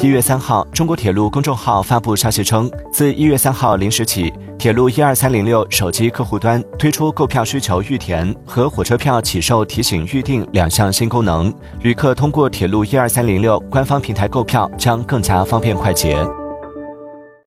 一月三号中国铁路公众号发布消息称自一月三号零时起铁路一二三零六手机客户端推出购票需求预填和火车票起售提醒预订两项新功能旅客通过铁路一二三零六官方平台购票将更加方便快捷。